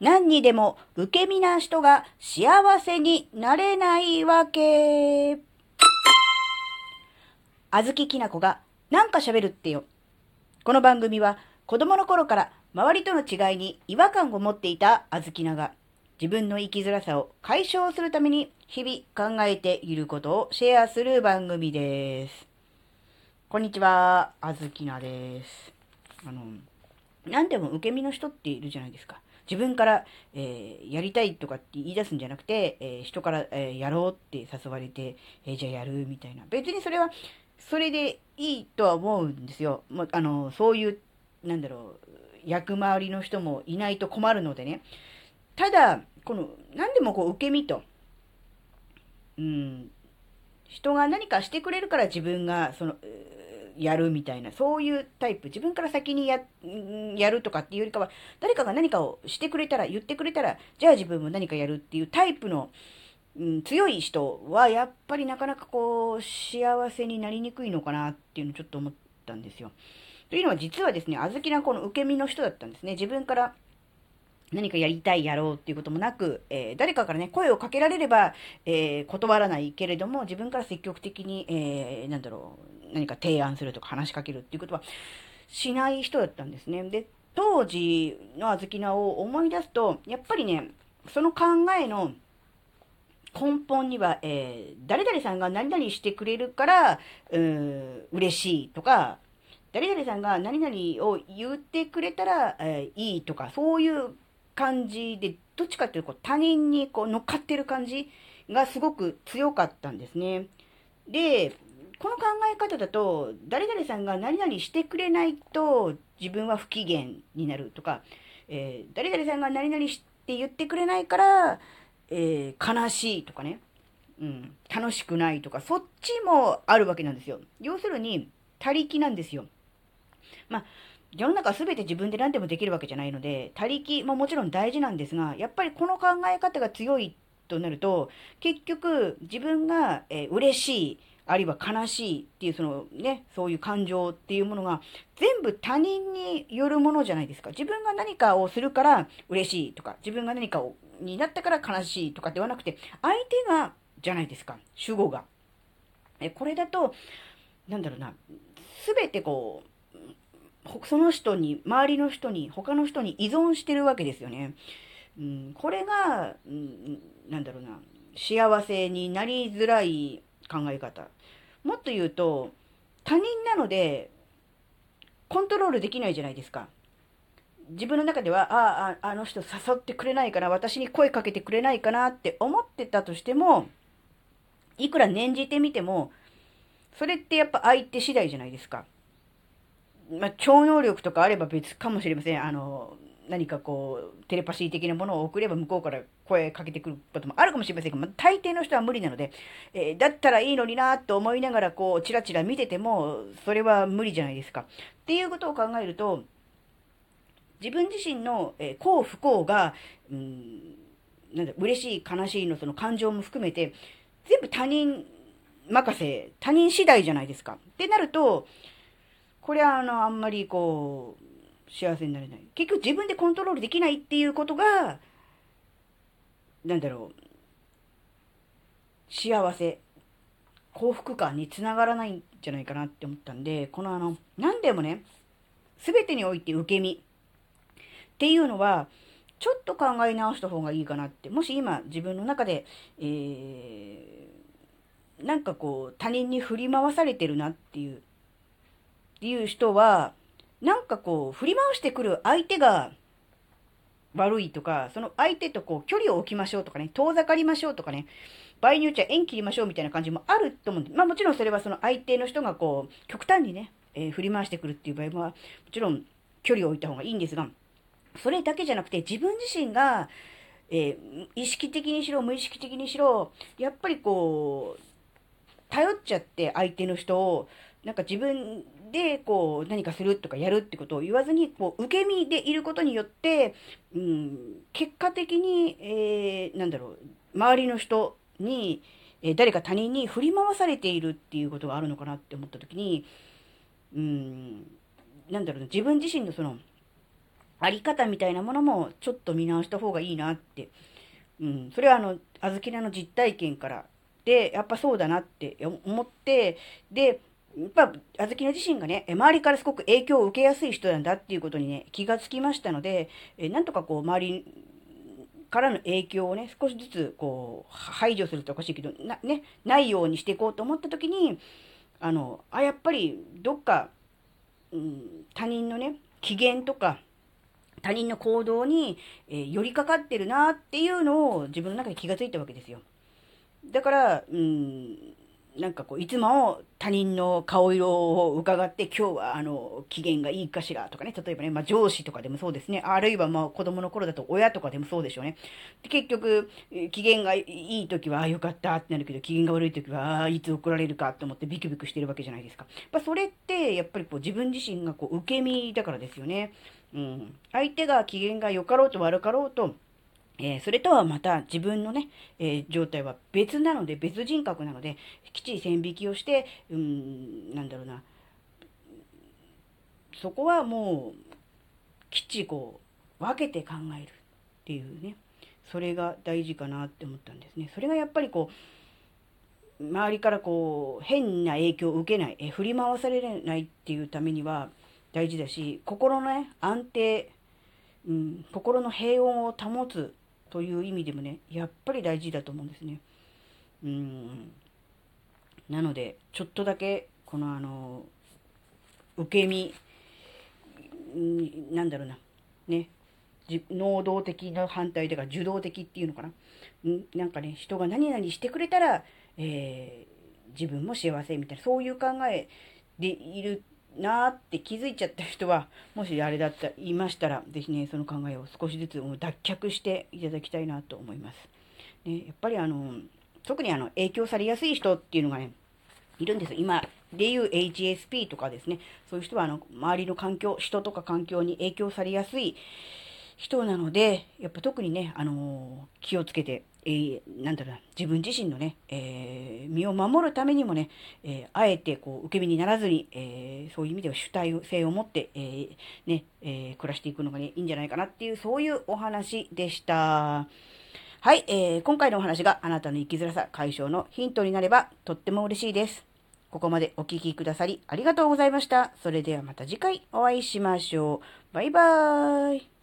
何にでも受け身な人が幸せになれないわけ。あずききなこがなんか喋るってよ。この番組は子供の頃から周りとの違いに違和感を持っていたあずきなが自分の生きづらさを解消するために日々考えていることをシェアする番組です。こんにちは、あずきなです。あの、何でも受け身の人っているじゃないですか。自分から、えー、やりたいとかって言い出すんじゃなくて、えー、人から、えー、やろうって誘われて、えじゃあやるみたいな。別にそれは、それでいいとは思うんですよ。まあの、そういう、なんだろう、役回りの人もいないと困るのでね。ただ、この、何でもこう、受け身と、うん、人が何かしてくれるから自分が、その、やるみたいな、そういうタイプ。自分から先にや、やるとかっていうよりかは、誰かが何かをしてくれたら、言ってくれたら、じゃあ自分も何かやるっていうタイプの、うん、強い人は、やっぱりなかなかこう、幸せになりにくいのかなっていうのをちょっと思ったんですよ。というのは実はですね、あずきなこの受け身の人だったんですね。自分から何かやりたいやろうっていうこともなく、えー、誰かからね、声をかけられれば、えー、断らないけれども、自分から積極的に、えー、なんだろう、何か提案するとか話しかけるっていうことはしない人だったんですね。で、当時のあずきなを思い出すと、やっぱりね、その考えの根本には、えー、誰々さんが何々してくれるから、うー嬉しいとか、誰々さんが何々を言ってくれたら、えー、いいとか、そういう感じで、どっちかっていうと他人にこう乗っかってる感じがすごく強かったんですね。で、この考え方だと、誰々さんが何々してくれないと自分は不機嫌になるとか、えー、誰々さんが何々して言ってくれないから、えー、悲しいとかね、うん、楽しくないとか、そっちもあるわけなんですよ。要するに、他力なんですよ。まあ、世の中全て自分で何でもできるわけじゃないので、他力ももちろん大事なんですが、やっぱりこの考え方が強いとなると、結局自分が、えー、嬉しい、あるいは悲しいっていうそのね、そういう感情っていうものが全部他人によるものじゃないですか。自分が何かをするから嬉しいとか、自分が何かをになったから悲しいとかではなくて、相手がじゃないですか。主語が。え、これだと、なんだろうな、すべてこう、その人に、周りの人に、他の人に依存してるわけですよね。うん、これが、うん、なんだろうな、幸せになりづらい考え方。もっと言うと、他人なので、コントロールできないじゃないですか。自分の中では、ああ、あの人誘ってくれないかな、私に声かけてくれないかなって思ってたとしても、いくら念じてみても、それってやっぱ相手次第じゃないですか。まあ、超能力とかあれば別かもしれません。あの、何かこう、テレパシー的なものを送れば向こうから声かけてくることもあるかもしれませんが、まあ、大抵の人は無理なので、えー、だったらいいのになと思いながら、こう、チラチラ見てても、それは無理じゃないですか。っていうことを考えると、自分自身の、えー、幸不幸が、うん、なんだ、嬉しい、悲しいのその感情も含めて、全部他人任せ、他人次第じゃないですか。ってなると、これはあの、あんまりこう、幸せになれない。結局自分でコントロールできないっていうことが、なんだろう、幸せ、幸福感につながらないんじゃないかなって思ったんで、このあの、何でもね、すべてにおいて受け身っていうのは、ちょっと考え直した方がいいかなって。もし今自分の中で、えー、なんかこう他人に振り回されてるなっていうっていう人は、なんかこう、振り回してくる相手が悪いとか、その相手とこう、距離を置きましょうとかね、遠ざかりましょうとかね、場合によっちゃ縁切りましょうみたいな感じもあると思うんで、まあもちろんそれはその相手の人がこう、極端にね、えー、振り回してくるっていう場合は、もちろん距離を置いた方がいいんですが、それだけじゃなくて自分自身が、えー、意識的にしろ、無意識的にしろ、やっぱりこう、頼っちゃって相手の人を、なんか自分で、こう、何かするとかやるってことを言わずに、こう、受け身でいることによって、うん、結果的に、えー、なんだろう、周りの人に、えー、誰か他人に振り回されているっていうことがあるのかなって思った時に、うん、なんだろう、自分自身のその、あり方みたいなものもちょっと見直した方がいいなって。うん。それはあの、あずきなの実体験からで、やっぱそうだなって思って、で、やっぱ、あずきの自身がね、周りからすごく影響を受けやすい人なんだっていうことにね、気がつきましたので、えなんとかこう、周りからの影響をね、少しずつこう、排除するとおかしいけど、な、ね、ないようにしていこうと思った時に、あの、あ、やっぱり、どっか、うん、他人のね、機嫌とか、他人の行動に、えー、寄りかかってるなっていうのを自分の中で気がついたわけですよ。だから、うん、なんかこう、いつも他人の顔色を伺って、今日はあの、機嫌がいいかしらとかね、例えばね、まあ上司とかでもそうですね、あるいはまあ子供の頃だと親とかでもそうでしょうね。で結局、機嫌がいい時は、ああよかったってなるけど、機嫌が悪い時は、いつ怒られるかと思ってビクビクしてるわけじゃないですか。やっぱそれって、やっぱりこう自分自身がこう受け身だからですよね。うん。相手が機嫌が良かろうと悪かろうと、えー、それとはまた自分のね、えー、状態は別なので、別人格なので、きっちり線引きをして、うん、なんだろうな、そこはもう、きっちりこう、分けて考えるっていうね、それが大事かなって思ったんですね。それがやっぱりこう、周りからこう、変な影響を受けない、え振り回されないっていうためには大事だし、心のね、安定、うん、心の平穏を保つという意味でもね、やっぱり大事だと思うんですね。うん。なので、ちょっとだけ、このあの、受け身、なんだろうな、ね、能動的の反対だか受動的っていうのかな。んなんかね、人が何々してくれたら、えー、自分も幸せみたいな、そういう考えでいるなーって気づいちゃった人は、もしあれだった、言いましたら、是非ね、その考えを少しずつ脱却していただきたいなと思います。ね、やっぱりあの、特にあの、影響されやすい人っていうのがね、いるんです。今でいう HSP とかですね、そういう人はあの、周りの環境、人とか環境に影響されやすい人なので、やっぱ特にね、あのー、気をつけて、えー、なんだろうな、自分自身のね、えー、身を守るためにもね、えあえてこう、受け身にならずに、えそういう意味では主体性を持って、えね、え暮らしていくのがね、いいんじゃないかなっていう、そういうお話でした。はい、えー、今回のお話があなたの生きづらさ解消のヒントになればとっても嬉しいです。ここまでお聴きくださりありがとうございました。それではまた次回お会いしましょう。バイバーイ。